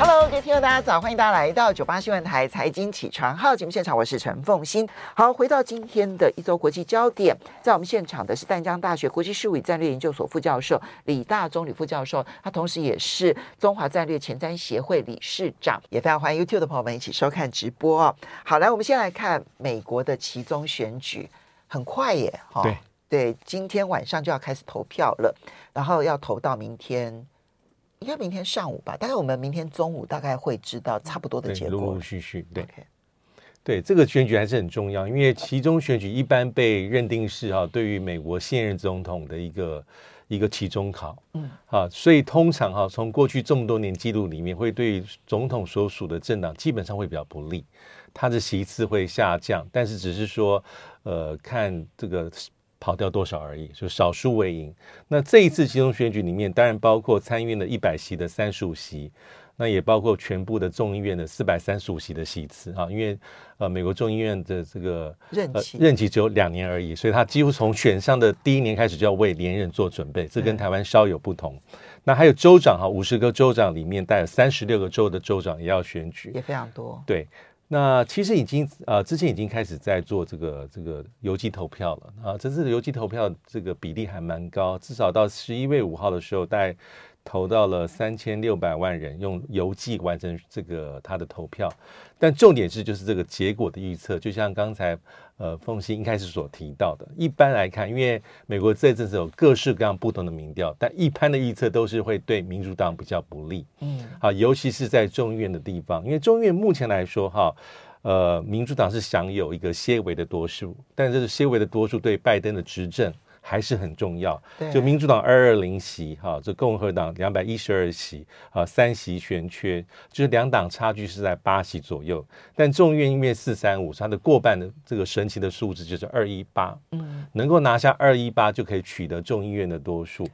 Hello，各位听众，大家早！欢迎大家来到九八新闻台财经起床号节目现场，我是陈凤欣。好，回到今天的一周国际焦点，在我们现场的是淡江大学国际事务与战略研究所副教授李大中李副教授，他同时也是中华战略前瞻协会理事长，也非常欢迎 YouTube 的朋友们一起收看直播哦。好，来，我们先来看美国的其中选举，很快耶，哈、哦，对对，今天晚上就要开始投票了，然后要投到明天。应该明天上午吧，大概我们明天中午大概会知道差不多的结果。陆陆续续，对，Okay. 对，这个选举还是很重要，因为其中选举一般被认定是哈、啊，对于美国现任总统的一个一个期中考，嗯，啊，所以通常哈、啊，从过去这么多年记录里面，会对于总统所属的政党基本上会比较不利，他的席次会下降，但是只是说，呃，看这个。跑掉多少而已，就少数为赢。那这一次集中选举里面，当然包括参议院的一百席的三十五席，那也包括全部的众议院的四百三十五席的席次啊。因为呃，美国众议院的这个任期、呃、任期只有两年而已，所以他几乎从选上的第一年开始就要为连任做准备，这跟台湾稍有不同。嗯、那还有州长哈，五十个州长里面带有三十六个州的州长也要选举，也非常多。对。那其实已经呃，之前已经开始在做这个这个邮寄投票了啊，这次的邮寄投票这个比例还蛮高，至少到十一月五号的时候，大概投到了三千六百万人用邮寄完成这个他的投票。但重点是就是这个结果的预测，就像刚才。呃，凤欣一开始所提到的，一般来看，因为美国这阵子有各式各样不同的民调，但一般的预测都是会对民主党比较不利。嗯，好，尤其是在众议院的地方，因为众议院目前来说，哈，呃，民主党是享有一个些微的多数，但这个些微的多数对拜登的执政。还是很重要。就民主党二二零席，哈，这共和党两百一十二席，啊，三席悬缺，就是两党差距是在八席左右。但众议院因为四三五，它的过半的这个神奇的数字就是二一八，嗯，能够拿下二一八就可以取得众议院的多数。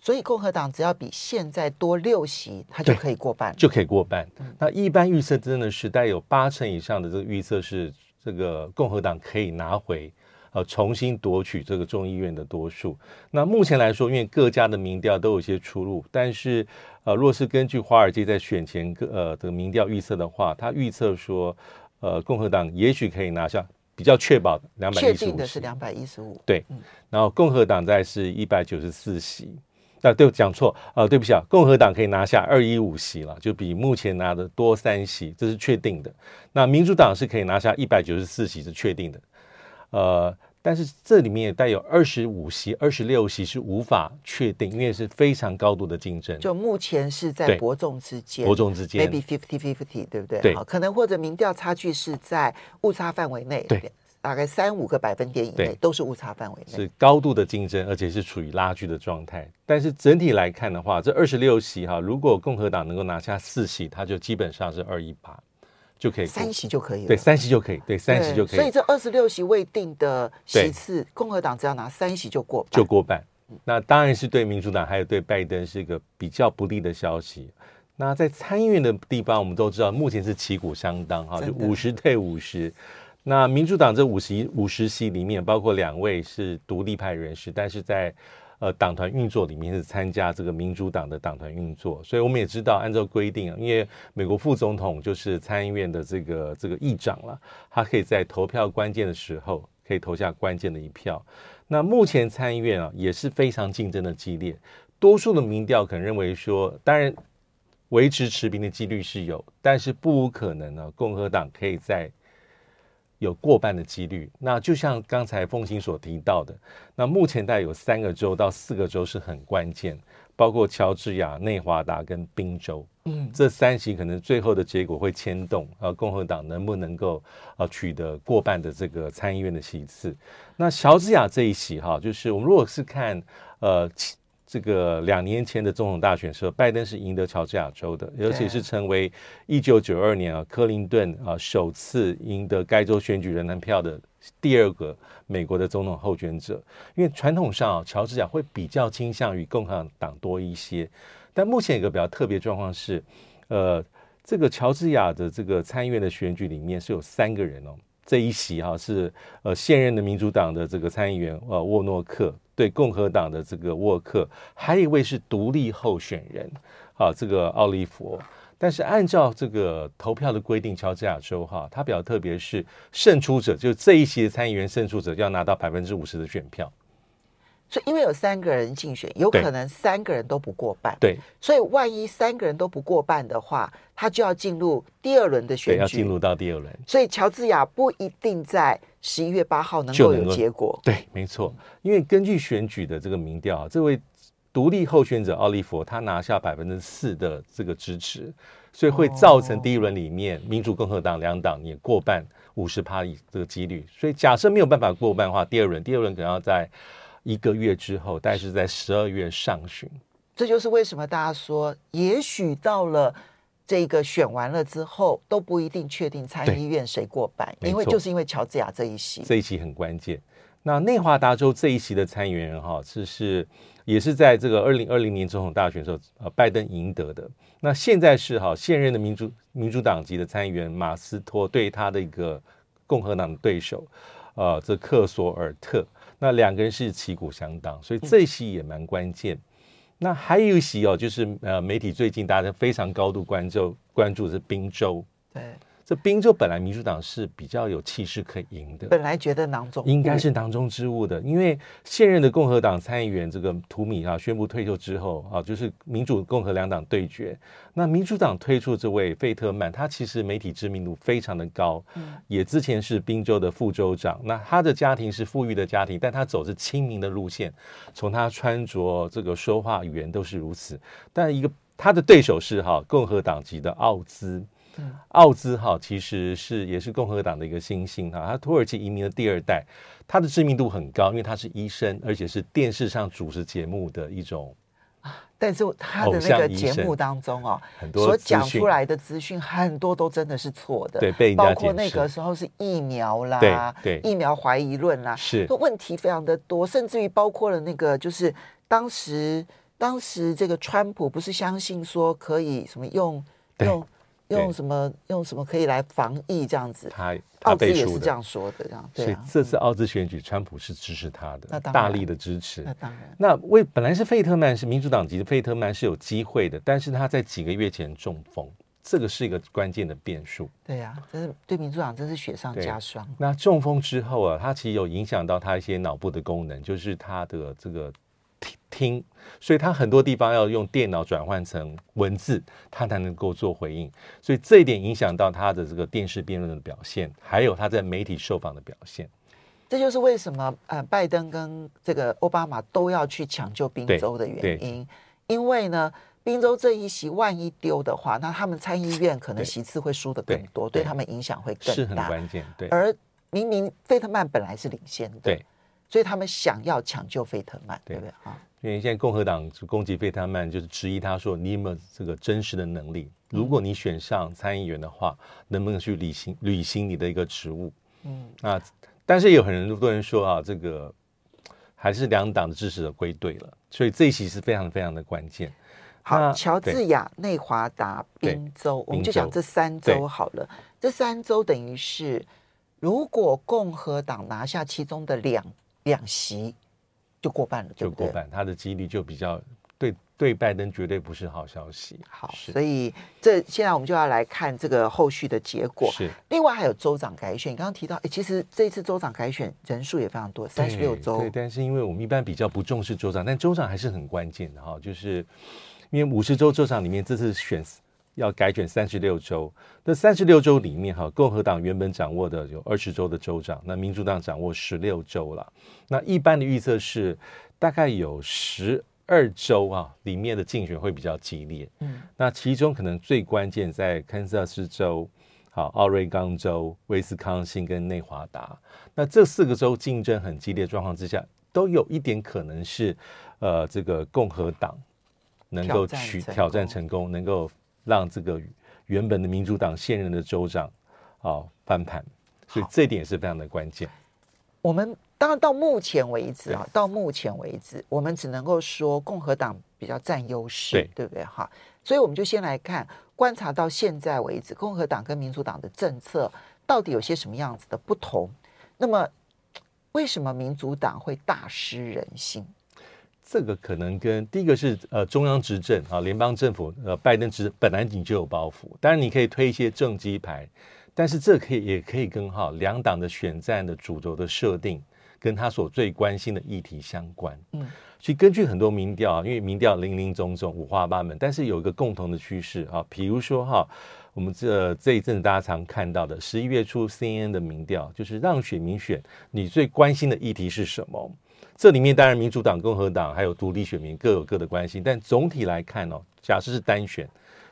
所以共和党只要比现在多六席，它就可以过半，就可以过半。嗯、那一般预测真的是带有八成以上的这个预测是这个共和党可以拿回。呃，重新夺取这个众议院的多数。那目前来说，因为各家的民调都有一些出入，但是呃，若是根据华尔街在选前各呃的民调预测的话，他预测说，呃，共和党也许可以拿下比较确保的两百一十五，确定的是两百一十五。对，然后共和党在是一百九十四席。啊，对，讲错啊，呃，对不起啊，共和党可以拿下二一五席了，就比目前拿的多三席，这是确定的。那民主党是可以拿下一百九十四席，是确定的。呃，但是这里面也带有二十五席、二十六席是无法确定，因为是非常高度的竞争。就目前是在伯仲之间，伯仲之间，maybe fifty fifty，对不对？对，可能或者民调差距是在误差范围内，对，大概三五个百分点以内都是误差范围内，是高度的竞争，而且是处于拉锯的状态。但是整体来看的话，这二十六席哈，如果共和党能够拿下四席，它就基本上是二一八。就可以三席就可以了，对，三席就可以，对，三席就可以。所以这二十六席未定的席次，共和党只要拿三席就过，就过半。那当然是对民主党还有对拜登是一个比较不利的消息。那在参议院的地方，我们都知道目前是旗鼓相当哈，就五十对五十。那民主党这五十五十席里面，包括两位是独立派人士，但是在呃，党团运作里面是参加这个民主党的党团运作，所以我们也知道，按照规定啊，因为美国副总统就是参议院的这个这个议长了，他可以在投票关键的时候可以投下关键的一票。那目前参议院啊也是非常竞争的激烈，多数的民调可能认为说，当然维持持平的几率是有，但是不无可能呢，共和党可以在。有过半的几率，那就像刚才凤馨所提到的，那目前大概有三个州到四个州是很关键，包括乔治亚、内华达跟宾州，嗯，这三席可能最后的结果会牵动啊，共和党能不能够啊取得过半的这个参议院的席次？那乔治亚这一席哈，就是我们如果是看呃。这个两年前的总统大选时候，拜登是赢得乔治亚州的，尤其是成为一九九二年啊，克林顿啊首次赢得该州选举人团票的第二个美国的总统候选者。因为传统上啊，乔治亚会比较倾向于共和党多一些，但目前一个比较特别状况是，呃，这个乔治亚的这个参议院的选举里面是有三个人哦，这一席哈是呃现任的民主党的这个参议员呃沃诺克对共和党的这个沃克，还有一位是独立候选人啊这个奥利弗。但是按照这个投票的规定，乔治亚州哈，它比较特别是胜出者，就是这一席的参议员胜出者要拿到百分之五十的选票。所以因为有三个人竞选，有可能三个人都不过半。对，所以万一三个人都不过半的话，他就要进入第二轮的选举，要进入到第二轮。所以乔治亚不一定在十一月八号能够有结果。对，没错，因为根据选举的这个民调，这位。独立候选者奥利弗，他拿下百分之四的这个支持，所以会造成第一轮里面民主共和党两党也过半五十趴以这个几率。所以假设没有办法过半的话，第二轮第二轮可能要在一个月之后，大概是在十二月上旬。这就是为什么大家说，也许到了这个选完了之后都不一定确定参议院谁过半，因为就是因为乔治亚这一席，这一席很关键。那内华达州这一席的参议员哈，这是。也是在这个二零二零年总统大选的时候，呃，拜登赢得的。那现在是哈现任的民主民主党籍的参议员马斯托对他的一个共和党的对手，呃，这克索尔特，那两个人是旗鼓相当，所以这一席也蛮关键。嗯、那还有一席哦，就是呃，媒体最近大家非常高度关注关注的是滨州。对。这宾州本来民主党是比较有气势可以赢的，本来觉得囊中应该是囊中之物的，因为现任的共和党参议员这个图米啊宣布退休之后啊，就是民主共和两党对决。那民主党推出这位费特曼，他其实媒体知名度非常的高，也之前是宾州的副州长。那他的家庭是富裕的家庭，但他走是亲民的路线，从他穿着这个说话语言都是如此。但一个他的对手是哈共和党籍的奥兹。奥兹哈其实是也是共和党的一个新星哈，他土耳其移民的第二代，他的知名度很高，因为他是医生，而且是电视上主持节目的一种啊。但是他的那个节目当中哦，很多所讲出来的资讯很多都真的是错的，对，被包括那个时候是疫苗啦，对，疫苗怀疑论啦，是问题非常的多，甚至于包括了那个就是当时当时这个川普不是相信说可以什么用用。用什么用什么可以来防疫这样子？他奥兹也是这样说的，这样对、啊。所以这次奥兹选举，川普是支持他的，大力的支持。那当然。那为本来是费特曼是民主党籍的，费特曼是有机会的，但是他在几个月前中风，这个是一个关键的变数。对呀、啊，这是对民主党真是雪上加霜。那中风之后啊，他其实有影响到他一些脑部的功能，就是他的这个。听，所以他很多地方要用电脑转换成文字，他才能够做回应。所以这一点影响到他的这个电视辩论的表现，还有他在媒体受访的表现。这就是为什么呃，拜登跟这个奥巴马都要去抢救宾州的原因。因为呢，宾州这一席万一丢的话，那他们参议院可能席次会输的更多，对他们影响会更大，是很关键。对，而明明费特曼本来是领先的，对。所以他们想要抢救费特曼，对，对不对啊？因为现在共和党攻击费特曼，就是质疑他说：“你有没有这个真实的能力？如果你选上参议员的话，能不能去履行履行你的一个职务？”嗯，啊，但是有很多人说啊，这个还是两党的支持者归队了，所以这一席是非常非常的关键。好，乔治亚、内华达、宾州，我们就讲这三州好了。这三州等于是，如果共和党拿下其中的两。两席就过半了，就过半，他的几率就比较对对拜登绝对不是好消息。好，所以这现在我们就要来看这个后续的结果。是，另外还有州长改选，你刚刚提到，哎，其实这次州长改选人数也非常多，三十六州。对，但是因为我们一般比较不重视州长，但州长还是很关键的哈，就是因为五十州州长里面这次选。要改选三十六州，那三十六州里面哈，共和党原本掌握的有二十州的州长，那民主党掌握十六州了。那一般的预测是，大概有十二州啊，里面的竞选会比较激烈。嗯，那其中可能最关键在堪萨斯州、好奥瑞冈州、威斯康星跟内华达。那这四个州竞争很激烈状况之下，都有一点可能是，呃，这个共和党能够取挑战成功，能够。让这个原本的民主党现任的州长啊翻盘，所以这点也是非常的关键。我们当然到目前为止啊，到目前为止，我们只能够说共和党比较占优势，对，对不对？哈，所以我们就先来看观察到现在为止，共和党跟民主党的政策到底有些什么样子的不同？那么，为什么民主党会大失人心？这个可能跟第一个是呃中央执政啊，联邦政府呃拜登执本来你就有包袱，当然你可以推一些政绩牌，但是这可以也可以跟哈两党的选战的主轴的设定，跟他所最关心的议题相关。嗯，所以根据很多民调啊，因为民调零零总总五花八门，但是有一个共同的趋势啊，比如说哈，我们这这一阵子大家常看到的十一月初 CNN 的民调，就是让选民选你最关心的议题是什么？这里面当然民主党、共和党还有独立选民各有各的关心，但总体来看哦，假设是单选，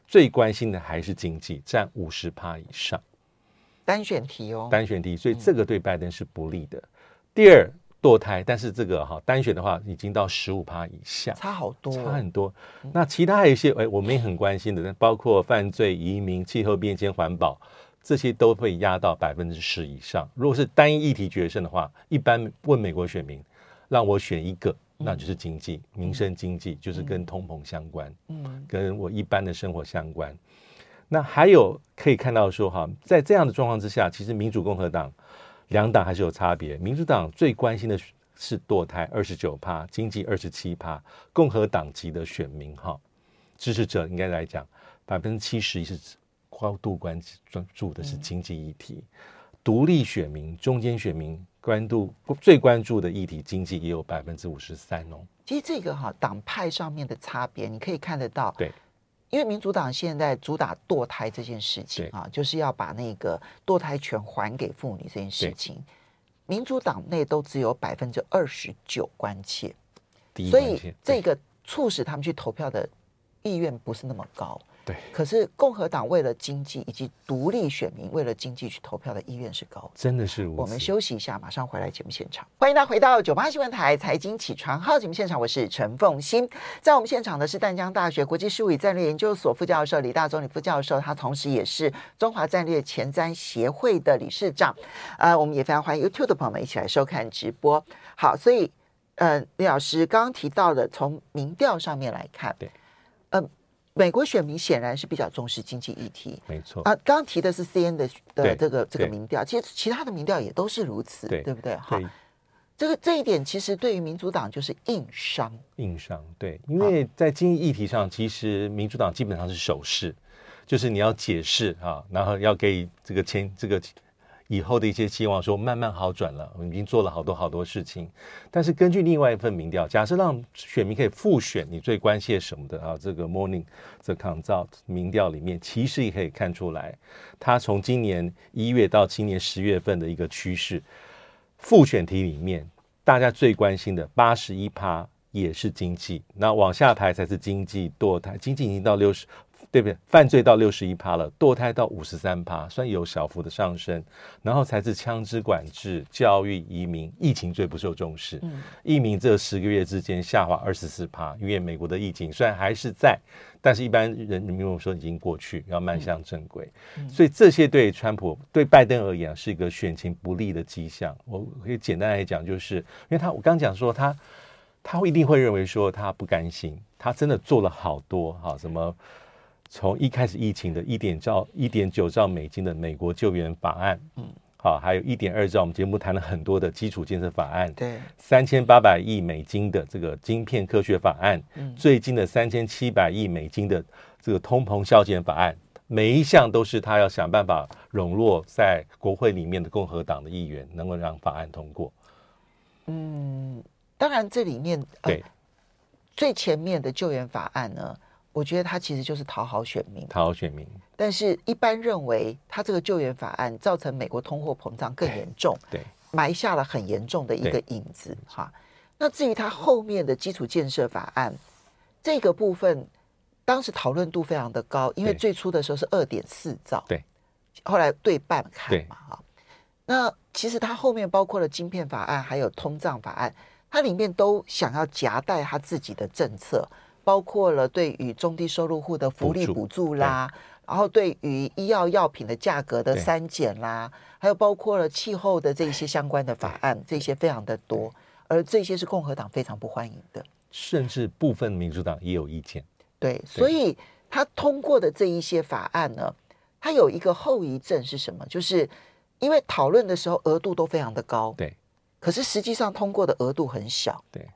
最关心的还是经济，占五十趴以上。单选题哦，单选题，所以这个对拜登是不利的。嗯第二堕胎，但是这个哈单选的话已经到十五趴以下，差好多，差很多。那其他还有一些哎，我们也很关心的，包括犯罪、移民、气候变迁、环保，这些都会压到百分之十以上。如果是单一议题决胜的话，一般问美国选民，让我选一个，那就是经济、民生、经济，就是跟通膨相关，嗯，跟我一般的生活相关。那还有可以看到说哈，在这样的状况之下，其实民主共和党。两党还是有差别，民主党最关心的是堕胎，二十九趴，经济二十七趴，共和党籍的选民哈支持者应该来讲，百分之七十是高度关注的是经济议题，独立选民、中间选民关注最关注的议题经济也有百分之五十三哦。其实这个哈党派上面的差别，你可以看得到。对。因为民主党现在主打堕胎这件事情啊，就是要把那个堕胎权还给妇女这件事情，民主党内都只有百分之二十九关切，所以这个促使他们去投票的意愿不是那么高。对，可是共和党为了经济以及独立选民为了经济去投票的意愿是高，真的是。我们休息一下，马上回来节目现场。欢迎大家回到九八新闻台财经起床号节目现场，我是陈凤欣。在我们现场的是淡江大学国际事务与战略研究所副教授李大中李副教授，他同时也是中华战略前瞻协会的理事长。呃，我们也非常欢迎 YouTube 的朋友们一起来收看直播。好，所以呃，李老师刚刚提到的，从民调上面来看，对，呃。美国选民显然是比较重视经济议题，没错啊。刚刚提的是 CNN 的的这个这个民调，其实其他的民调也都是如此，对，对不对？哈，这个这一点其实对于民主党就是硬伤，硬伤。对，因为在经济议题上，其实民主党基本上是守势，就是你要解释啊，然后要给这个钱这个。以后的一些期望说慢慢好转了，我们已经做了好多好多事情。但是根据另外一份民调，假设让选民可以复选你最关切什么的啊，这个 Morning the Consult 民调里面，其实也可以看出来，他从今年一月到今年十月份的一个趋势，复选题里面大家最关心的八十一趴也是经济，那往下排才是经济堕胎，经济已经到六十。对不对？犯罪到六十一趴了，堕胎到五十三趴，算有小幅的上升。然后才是枪支管制、教育、移民、疫情最不受重视。嗯，疫民这十个月之间下滑二十四趴，因为美国的疫情虽然还是在，但是一般人民们说已经过去，要迈向正轨。嗯，所以这些对川普、对拜登而言是一个选情不利的迹象。我可以简单来讲，就是因为他我刚讲说他他会一定会认为说他不甘心，他真的做了好多哈什么。从一开始疫情的一点兆、一点九兆美金的美国救援法案，嗯，好，还有一点二兆，我们节目谈了很多的基础建设法案，对，三千八百亿美金的这个晶片科学法案，嗯，最近的三千七百亿美金的这个通膨削减法案，每一项都是他要想办法笼络在国会里面的共和党的议员，能够让法案通过。嗯，当然这里面对、呃、最前面的救援法案呢。我觉得他其实就是讨好选民，讨好选民。但是，一般认为他这个救援法案造成美国通货膨胀更严重，对，埋下了很严重的一个影子。哈，那至于他后面的基础建设法案这个部分，当时讨论度非常的高，因为最初的时候是二点四兆，对，后来对半砍嘛，哈。那其实他后面包括了晶片法案，还有通胀法案，它里面都想要夹带他自己的政策。包括了对于中低收入户的福利补助啦，然后对于医药药品的价格的删减啦，还有包括了气候的这些相关的法案，这些非常的多，而这些是共和党非常不欢迎的，甚至部分民主党也有意见。对，所以他通过的这一些法案呢，它有一个后遗症是什么？就是因为讨论的时候额度都非常的高，对，可是实际上通过的额度很小，对，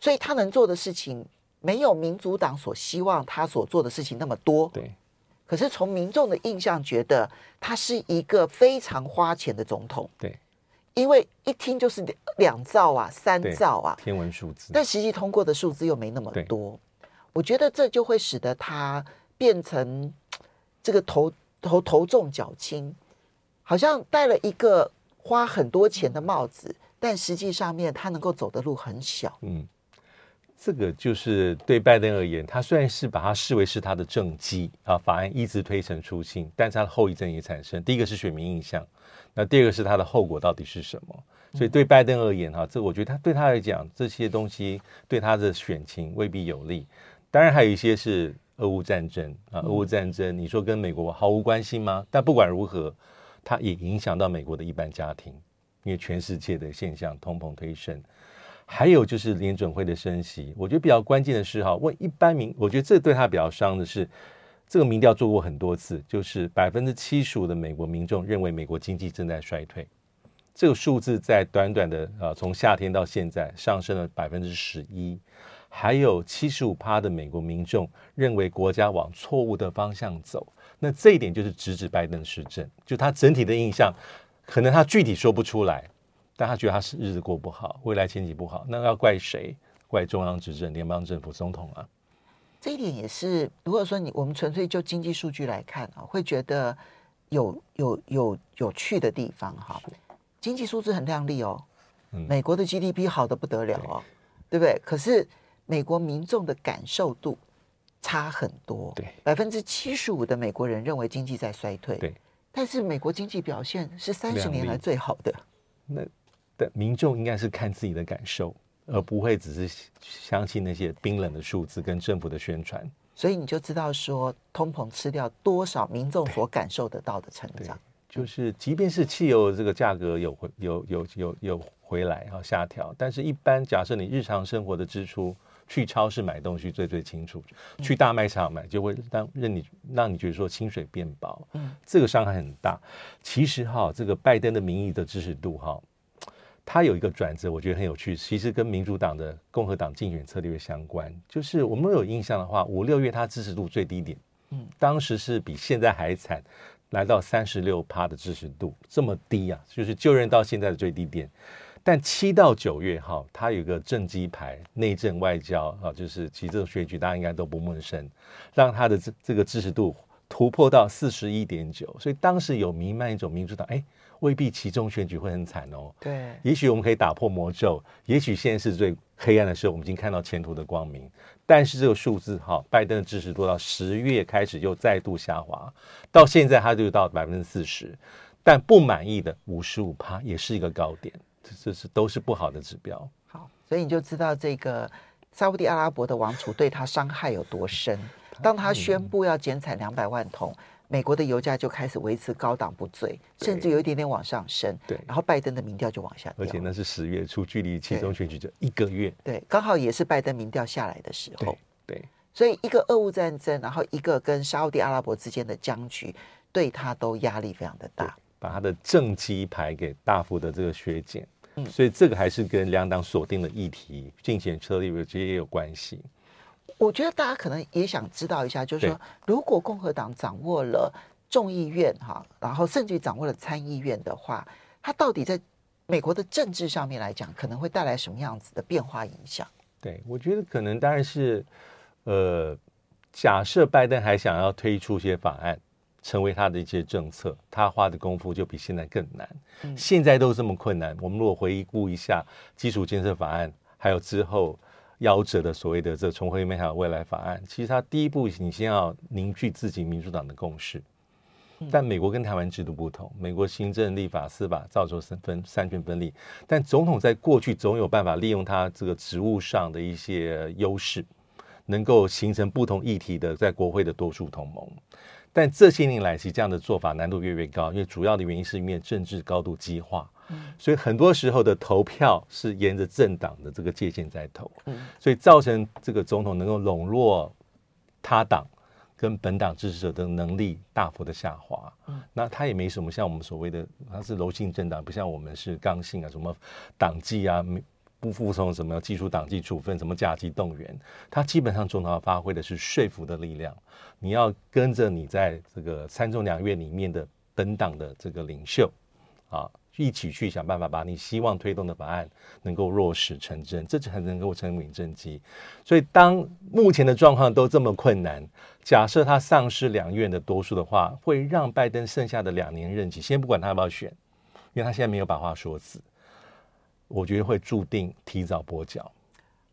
所以他能做的事情没有民主党所希望他所做的事情那么多，对。可是从民众的印象觉得他是一个非常花钱的总统，对，因为一听就是两兆啊、三兆啊，天文数字，但实际通过的数字又没那么多，我觉得这就会使得他变成这个头头头重脚轻，好像戴了一个花很多钱的帽子，但实际上面他能够走的路很小，嗯。这个就是对拜登而言，他虽然是把它视为是他的政绩啊，法案一直推陈出新，但是他的后遗症也产生。第一个是选民印象，那第二个是他的后果到底是什么？所以对拜登而言，哈，这我觉得他对他来讲，这些东西对他的选情未必有利。当然还有一些是俄乌战争啊，俄乌战争，你说跟美国毫无关系吗？但不管如何，它也影响到美国的一般家庭，因为全世界的现象通膨推升。还有就是联准会的升息，我觉得比较关键的是哈，问一般民，我觉得这对他比较伤的是，这个民调做过很多次，就是百分之七十五的美国民众认为美国经济正在衰退，这个数字在短短的呃从夏天到现在上升了百分之十一，还有七十五趴的美国民众认为国家往错误的方向走，那这一点就是直指拜登施政，就他整体的印象，可能他具体说不出来。但他觉得他是日子过不好，未来前景不好，那要怪谁？怪中央执政、联邦政府、总统啊？这一点也是，如果说你我们纯粹就经济数据来看啊，会觉得有有有有趣的地方哈。经济数字很亮丽哦，嗯、美国的 GDP 好的不得了哦，对，对不对？可是美国民众的感受度差很多，对，百分之七十五的美国人认为经济在衰退，对，但是美国经济表现是三十年来最好的，那。的民众应该是看自己的感受，而不会只是相信那些冰冷的数字跟政府的宣传。所以你就知道说，通膨吃掉多少民众所感受得到的成长。就是，即便是汽油这个价格有回有有有有回来哈下调，但是一般假设你日常生活的支出，去超市买东西最最清楚，去大卖场买就会让让你让你觉得说薪水变薄，嗯，这个伤害很大。其实哈，这个拜登的民意的支持度哈。他有一个转折，我觉得很有趣，其实跟民主党的共和党竞选策略相关。就是我们有印象的话，五六月他支持度最低点，嗯，当时是比现在还惨，来到三十六趴的支持度，这么低啊，就是就任到现在的最低点。但七到九月哈，他有一个政绩牌，内政外交啊，就是其实这种选举大家应该都不陌生，让他的这这个支持度突破到四十一点九，所以当时有弥漫一种民主党哎。未必其中选举会很惨哦。对，也许我们可以打破魔咒，也许现在是最黑暗的时候，我们已经看到前途的光明。但是这个数字哈，拜登的支持度到十月开始又再度下滑，到现在他就到百分之四十，但不满意的五十五趴也是一个高点，这这是都是不好的指标。好，所以你就知道这个沙乌地阿拉伯的王储对他伤害有多深。当他宣布要减产两百万桶。美国的油价就开始维持高档不坠，甚至有一点点往上升。对，然后拜登的民调就往下掉。而且那是十月初，距离其中选举就一个月。对，刚好也是拜登民调下来的时候。对，对，所以一个俄乌战争，然后一个跟沙乌地阿拉伯之间的僵局，对他都压力非常的大，把他的政绩牌给大幅的这个削减。嗯，所以这个还是跟两党锁定的议题、竞选策略这些也有关系。我觉得大家可能也想知道一下，就是说，如果共和党掌握了众议院哈，然后甚至于掌握了参议院的话，它到底在美国的政治上面来讲，可能会带来什么样子的变化影响？对，我觉得可能当然是，呃，假设拜登还想要推出一些法案，成为他的一些政策，他花的功夫就比现在更难。嗯，现在都这么困难，我们如果回顾一下基础建设法案，还有之后。夭折的所谓的这重回美好未来法案，其实它第一步，你先要凝聚自己民主党的共识。但美国跟台湾制度不同，美国行政、立法、司法造成三分三权分立，但总统在过去总有办法利用他这个职务上的一些优势，能够形成不同议题的在国会的多数同盟。但这些年来，其实这样的做法难度越来越高，因为主要的原因是因为政治高度激化。所以很多时候的投票是沿着政党的这个界限在投，所以造成这个总统能够笼络他党跟本党支持者的能力大幅的下滑。嗯，那他也没什么像我们所谓的，他是柔性政党，不像我们是刚性啊，什么党纪啊，不服从什么技术党纪处分，什么甲级动员，他基本上总统要发挥的是说服的力量。你要跟着你在这个参众两院里面的本党的这个领袖啊。一起去想办法，把你希望推动的法案能够落实成真，这才能够成为政绩。所以，当目前的状况都这么困难，假设他丧失两院的多数的话，会让拜登剩下的两年任期，先不管他要不要选，因为他现在没有把话说死，我觉得会注定提早跛脚。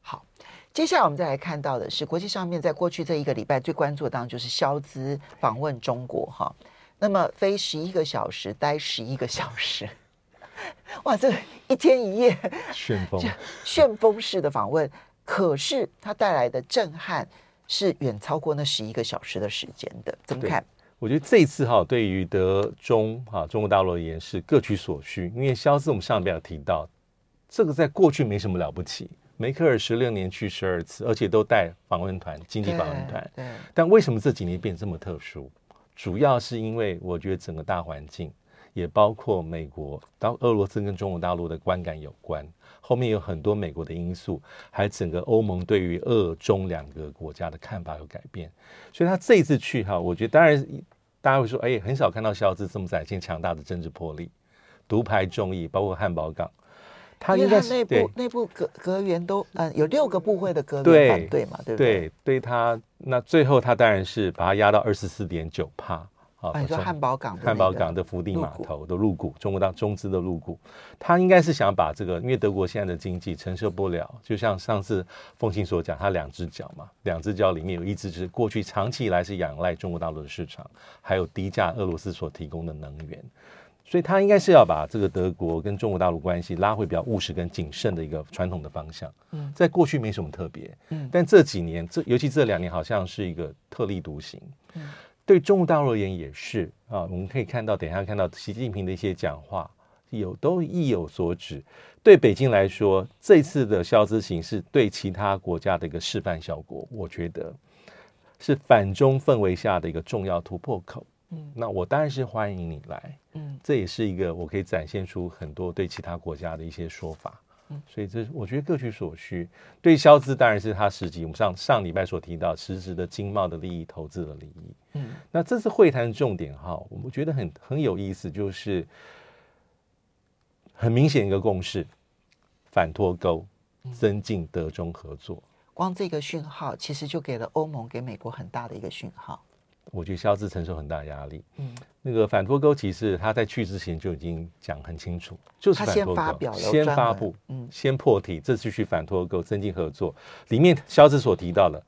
好，接下来我们再来看到的是国际上面，在过去这一个礼拜最关注的当然就是萧兹访问中国哈，那么飞十一个小时，待十一个小时。哇，这一天一夜旋风 旋风式的访问，可是它带来的震撼是远超过那十一个小时的时间的。怎么看？我觉得这一次哈，对于德中哈中国大陆而言是各取所需。因为肖斯我们上边有提到，这个在过去没什么了不起。梅克尔十六年去十二次，而且都带访问团、经济访问团。对。但为什么这几年变这么特殊？主要是因为我觉得整个大环境。也包括美国到俄罗斯跟中国大陆的观感有关，后面有很多美国的因素，还整个欧盟对于俄中两个国家的看法有改变，所以他这一次去哈，我觉得当然大家会说，哎，很少看到肖兹这么展现强大的政治魄力，独排众议，包括汉堡港，他应该是内部内部阁阁员都嗯有六个部会的阁员反对嘛，对不对？对，对他那最后他当然是把他压到二十四点九趴。啊，你说汉堡港，汉堡港的福地码头的入股，中国大中资的入股，他应该是想把这个，因为德国现在的经济承受不了，就像上次凤馨所讲，他两只脚嘛，两只脚里面有一只是过去长期以来是仰赖中国大陆的市场，还有低价俄罗斯所提供的能源，所以他应该是要把这个德国跟中国大陆关系拉回比较务实跟谨慎的一个传统的方向。嗯，在过去没什么特别，嗯，但这几年这尤其这两年好像是一个特立独行。嗯。对中国大陆而言也是啊，我们可以看到，等一下看到习近平的一些讲话，有都意有所指。对北京来说，这次的消资行是对其他国家的一个示范效果，我觉得是反中氛围下的一个重要突破口。嗯，那我当然是欢迎你来。嗯，这也是一个我可以展现出很多对其他国家的一些说法。嗯，所以这我觉得各取所需。对消资当然是他实际，我们上上礼拜所提到实质的经贸的利益、投资的利益。嗯，那这次会谈重点哈，我们觉得很很有意思，就是很明显一个共识，反脱钩，增进德中合作。光这个讯号，其实就给了欧盟、给美国很大的一个讯号。我觉得肖志承受很大压力。嗯，那个反脱钩其实他在去之前就已经讲很清楚，就是反脱钩，先发表了，先发布，嗯，先破题，这次去反脱钩，增进合作。里面肖志所提到的，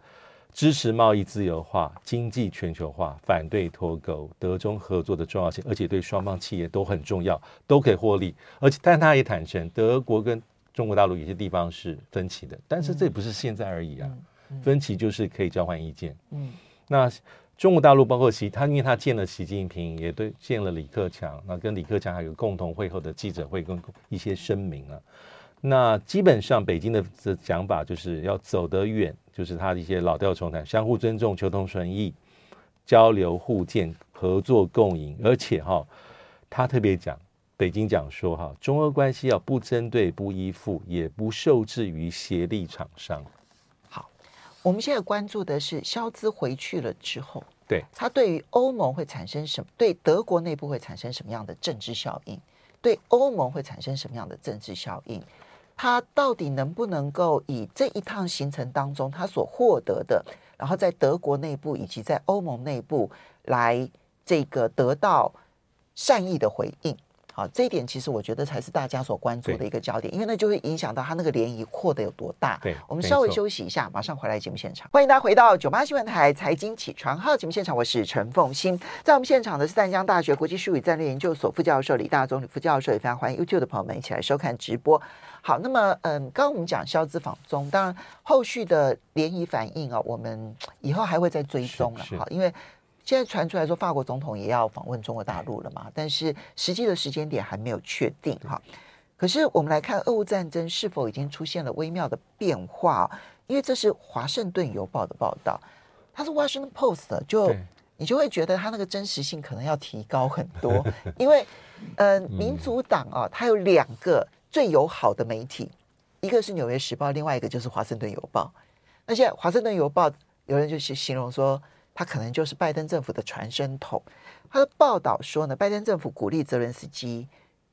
支持贸易自由化、经济全球化，反对脱钩，德中合作的重要性，而且对双方企业都很重要，都可以获利。而且，但他也坦诚，德国跟中国大陆有些地方是分歧的，但是这也不是现在而已啊，分歧就是可以交换意见。嗯，那。中国大陆包括习，他因为他见了习近平，也对见了李克强，那跟李克强还有共同会后的记者会跟一些声明啊。那基本上北京的这讲法就是要走得远，就是他的一些老调重弹，相互尊重、求同存异、交流互鉴、合作共赢，而且哈，他特别讲，北京讲说哈，中俄关系要不针对、不依附，也不受制于协力厂商。我们现在关注的是肖兹回去了之后，对他对于欧盟会产生什么？对德国内部会产生什么样的政治效应？对欧盟会产生什么样的政治效应？他到底能不能够以这一趟行程当中他所获得的，然后在德国内部以及在欧盟内部来这个得到善意的回应？好，这一点其实我觉得才是大家所关注的一个焦点，因为那就会影响到他那个涟漪扩得有多大。对，我们稍微休息一下，马上回来节目现场。欢迎大家回到九八新闻台财经起床号节目现场，我是陈凤欣。在我们现场的是淡江大学国际事务与战略研究所副教授李大中李副教授，也非常欢迎 YouTube 的朋友们一起来收看直播。好，那么嗯，刚刚我们讲消资访中，当然后续的涟漪反应啊，我们以后还会再追踪了。好，因为。现在传出来说，法国总统也要访问中国大陆了嘛？但是实际的时间点还没有确定哈。可是我们来看，俄乌战争是否已经出现了微妙的变化？因为这是《华盛顿邮报》的报道，它是 Washington Post 的，就你就会觉得它那个真实性可能要提高很多，因为呃，民主党啊，它有两个最友好的媒体，一个是纽约时报，另外一个就是华盛顿邮报。那现在华盛顿邮报有人就形容说，他可能就是拜登政府的传声筒。他的报道说呢，拜登政府鼓励泽伦斯基，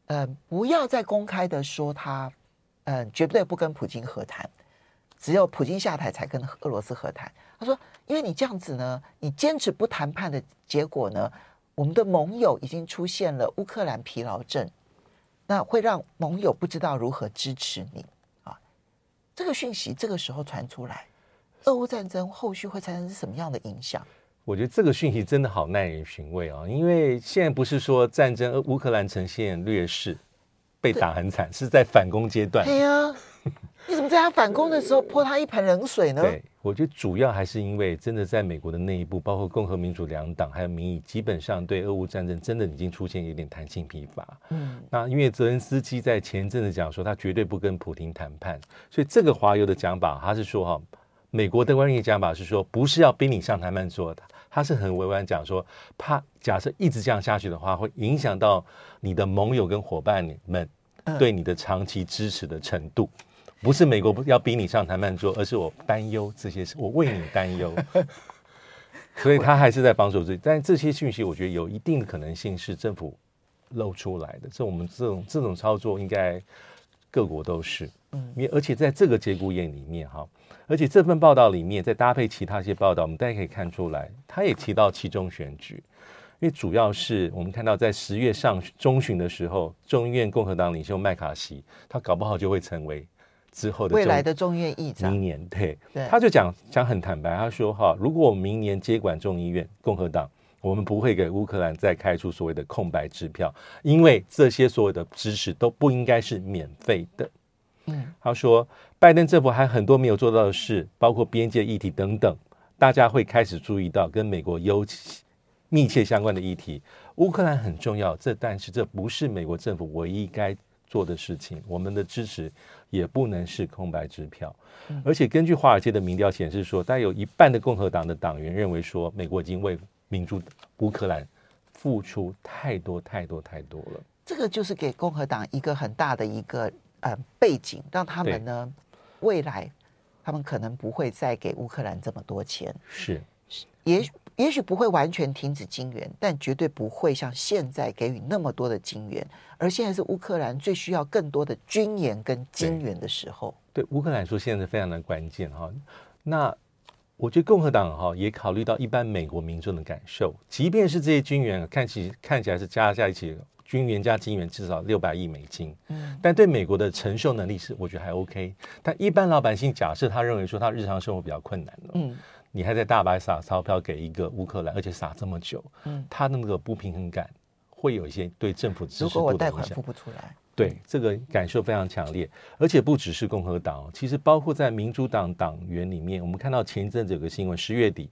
呃，不要再公开的说他，嗯、绝对不跟普京和谈，只有普京下台才跟俄罗斯和谈。他说，因为你这样子呢，你坚持不谈判的结果呢，我们的盟友已经出现了乌克兰疲劳症，那会让盟友不知道如何支持你啊。这个讯息这个时候传出来，俄乌战争后续会产生什么样的影响？我觉得这个讯息真的好耐人寻味啊！因为现在不是说战争，乌克兰呈现劣势，被打很惨，是在反攻阶段。对呀，你怎么在他反攻的时候泼他一盆冷水呢？对，我觉得主要还是因为真的在美国的内部，包括共和民主两党还有民意，基本上对俄乌战争真的已经出现有点弹性疲乏。嗯，那因为泽连斯基在前一阵子讲说他绝对不跟普京谈判，所以这个华油的讲法，他是说哈，美国的官员讲法是说，不是要逼你上谈判桌的。他是很委婉讲说，怕假设一直这样下去的话，会影响到你的盟友跟伙伴们对你的长期支持的程度。不是美国要逼你上谈判桌，而是我担忧这些事，我为你担忧。所以他还是在防守自己。但这些讯息，我觉得有一定的可能性是政府露出来的。这我们这种这种操作，应该各国都是。嗯，因为而且在这个节骨眼里面，哈。而且这份报道里面，再搭配其他一些报道，我们大家可以看出来，他也提到其中选举，因为主要是我们看到在十月上中旬的时候，众议院共和党领袖麦卡锡，他搞不好就会成为之后的未来的众议院议长。明年对，对，他就讲讲很坦白，他说哈，如果我明年接管众议院，共和党我们不会给乌克兰再开出所谓的空白支票，因为这些所有的支持都不应该是免费的。嗯，他说，拜登政府还很多没有做到的事，包括边界议题等等，大家会开始注意到跟美国尤其密切相关的议题。乌克兰很重要，这但是这不是美国政府唯一该做的事情。我们的支持也不能是空白支票。而且根据华尔街的民调显示说，大概有一半的共和党的党员认为说，美国已经为民主乌克兰付出太多太多太多了。这个就是给共和党一个很大的一个。呃，背景让他们呢，未来他们可能不会再给乌克兰这么多钱，是，也也许不会完全停止金援，但绝对不会像现在给予那么多的金援。而现在是乌克兰最需要更多的军援跟金援的时候。对乌克兰说，现在是非常的关键哈。那我觉得共和党哈也考虑到一般美国民众的感受，即便是这些军援看起看起来是加在一起。军援加金援至少六百亿美金，嗯，但对美国的承受能力是我觉得还 OK。但一般老百姓假设他认为说他日常生活比较困难了，嗯，你还在大白撒钞票给一个乌克兰，而且撒这么久，嗯，他的那个不平衡感会有一些对政府。如果我贷款付不出来，对这个感受非常强烈，而且不只是共和党，其实包括在民主党党员里面，我们看到前一阵子有个新闻，十月底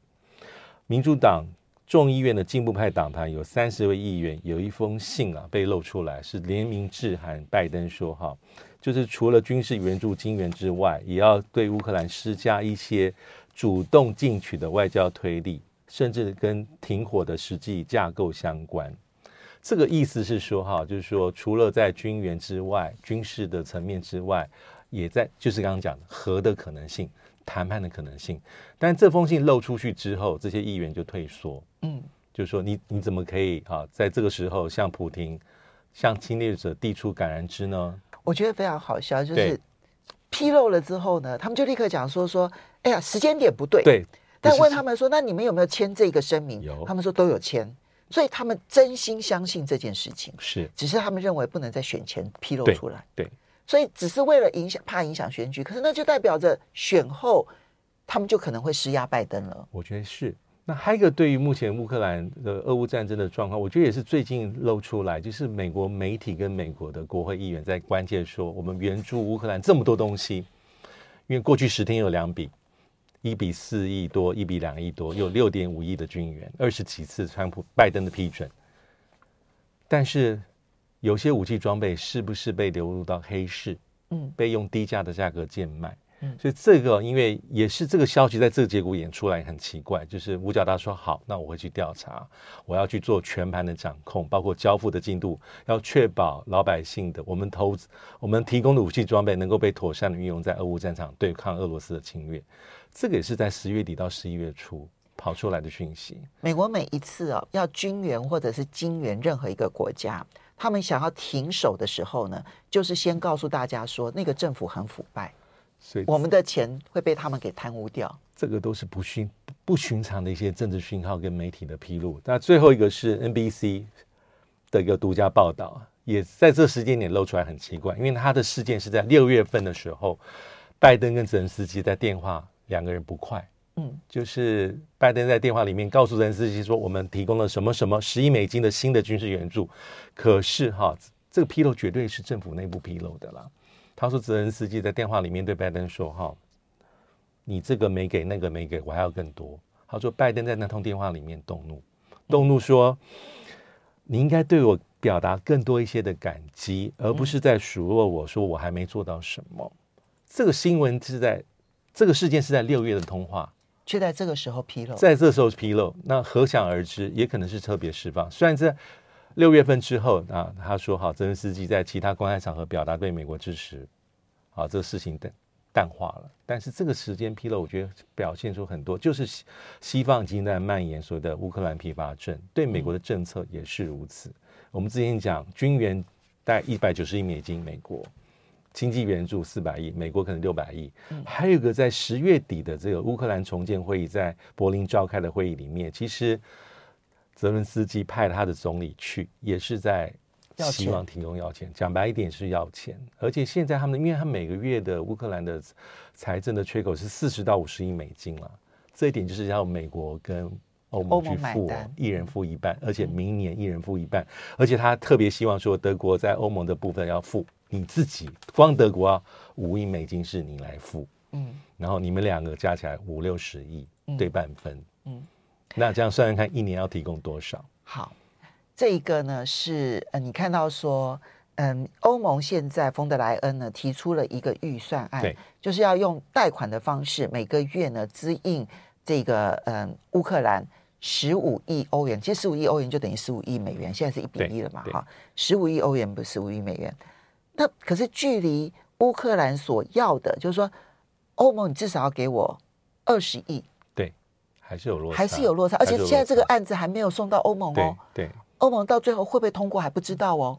民主党。众议院的进步派党团有三十位议员，有一封信啊被露出来，是联名致函拜登说：“哈，就是除了军事援助金援之外，也要对乌克兰施加一些主动进取的外交推力，甚至跟停火的实际架构相关。”这个意思是说，哈，就是说除了在军援之外，军事的层面之外，也在就是刚刚讲的核的可能性。谈判的可能性，但这封信漏出去之后，这些议员就退缩，嗯，就说你你怎么可以啊，在这个时候向普丁、向侵略者递出橄榄枝呢？我觉得非常好笑，就是披露了之后呢，他们就立刻讲说说，哎呀，时间点不对，对。但问他们说，那你们有没有签这个声明？有，他们说都有签，所以他们真心相信这件事情，是，只是他们认为不能在选前披露出来，对。对所以只是为了影响，怕影响选举，可是那就代表着选后他们就可能会施压拜登了。我觉得是。那还有一个对于目前乌克兰的俄乌战争的状况，我觉得也是最近露出来，就是美国媒体跟美国的国会议员在关切说，我们援助乌克兰这么多东西，因为过去十天有两笔，一比四亿多，一比两亿多，有六点五亿的军援，二十几次川普拜登的批准，但是。有些武器装备是不是被流入到黑市？嗯，被用低价的价格贱卖？嗯，所以这个因为也是这个消息在这个节骨眼出来很奇怪，就是五角大说好，那我会去调查，我要去做全盘的掌控，包括交付的进度，要确保老百姓的我们投资我们提供的武器装备能够被妥善的运用在俄乌战场对抗俄罗斯的侵略。这个也是在十月底到十一月初跑出来的讯息。美国每一次哦要军援或者是金援任何一个国家，他们想要停手的时候呢，就是先告诉大家说那个政府很腐败。所以我们的钱会被他们给贪污掉，这个都是不寻不寻常的一些政治讯号跟媒体的披露。那最后一个是 NBC 的一个独家报道，也在这时间点露出来很奇怪，因为他的事件是在六月份的时候，拜登跟泽连斯基在电话，两个人不快，嗯，就是拜登在电话里面告诉泽连斯基说，我们提供了什么什么十亿美金的新的军事援助，可是哈，这个披露绝对是政府内部披露的啦。他说：“泽连斯基在电话里面对拜登说：‘哈，你这个没给，那个没给，我还要更多。’他说，拜登在那通电话里面动怒，动怒说：‘你应该对我表达更多一些的感激，而不是在数落我说我还没做到什么。’这个新闻是在这个事件是在六月的通话，却在这个时候披露，在这时候披露，那可想而知，也可能是特别释放。虽然在。”六月份之后啊，他说：“好，泽连斯基在其他公开场合表达对美国支持，啊，这个事情淡淡化了。但是这个时间披露，我觉得表现出很多，就是西西方已经在蔓延所谓的乌克兰疲乏症，对美国的政策也是如此。嗯、我们之前讲军援带一百九十亿美金，美国经济援助四百亿，美国可能六百亿。嗯、还有一个在十月底的这个乌克兰重建会议在柏林召开的会议里面，其实。”泽伦斯基派他的总理去，也是在希望提供要钱。讲白一点是要钱，而且现在他们，因为他每个月的乌克兰的财政的缺口是四十到五十亿美金了，这一点就是要美国跟欧盟去付，一人付一半，而且明年一人付一半，而且他特别希望说德国在欧盟的部分要付，你自己光德国啊五亿美金是你来付，嗯，然后你们两个加起来五六十亿，对半分，嗯。那这样算算看，一年要提供多少？好，这一个呢是呃，你看到说，嗯，欧盟现在冯德莱恩呢提出了一个预算案，对，就是要用贷款的方式，每个月呢支应这个嗯乌克兰十五亿欧元，其实十五亿欧元就等于十五亿美元，现在是一比一了嘛，哈，十五亿欧元不是十五亿美元，那可是距离乌克兰所要的，就是说欧盟你至少要给我二十亿。还是有落差，还是有落差，而且现在这个案子还没有送到欧盟哦。对，欧盟到最后会不会通过还不知道哦。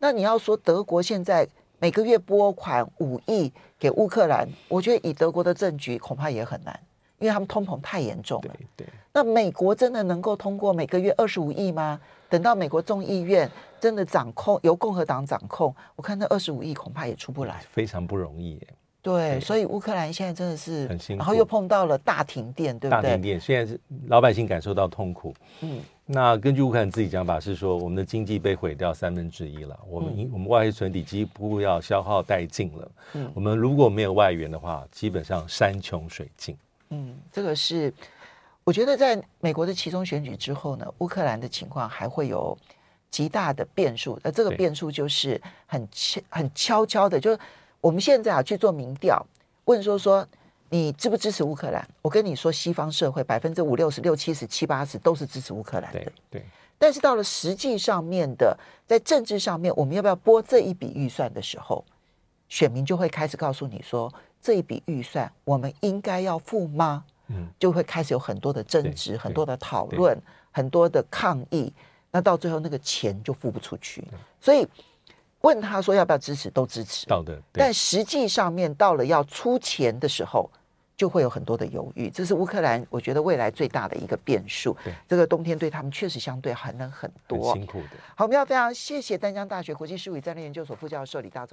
那你要说德国现在每个月拨款五亿给乌克兰，我觉得以德国的政局恐怕也很难，因为他们通膨太严重了。对，那美国真的能够通过每个月二十五亿吗？等到美国众议院真的掌控，由共和党掌控，我看那二十五亿恐怕也出不来，非常不容易耶。对，所以乌克兰现在真的是很辛苦，然后又碰到了大停电，对不对？大停电，现在是老百姓感受到痛苦。嗯，那根据乌克兰自己讲法是说，我们的经济被毁掉三分之一了，我们、嗯、我们外汇存底几乎要消耗殆尽了。嗯，我们如果没有外援的话，基本上山穷水尽。嗯，这个是我觉得在美国的其中选举之后呢，乌克兰的情况还会有极大的变数，而这个变数就是很悄很悄悄的，就是。我们现在啊去做民调，问说说你支不支持乌克兰？我跟你说，西方社会百分之五六十六七十七八十都是支持乌克兰的。对。对。但是到了实际上面的，在政治上面，我们要不要拨这一笔预算的时候，选民就会开始告诉你说，这一笔预算我们应该要付吗？嗯，就会开始有很多的争执，很多的讨论，很多的抗议。那到最后，那个钱就付不出去。所以。问他说要不要支持，都支持。到的，但实际上面到了要出钱的时候，就会有很多的犹豫。这是乌克兰，我觉得未来最大的一个变数。对，这个冬天对他们确实相对寒冷很多，很辛苦的。好，我们要非常谢谢丹江大学国际事务与战略研究所副教授李大宗。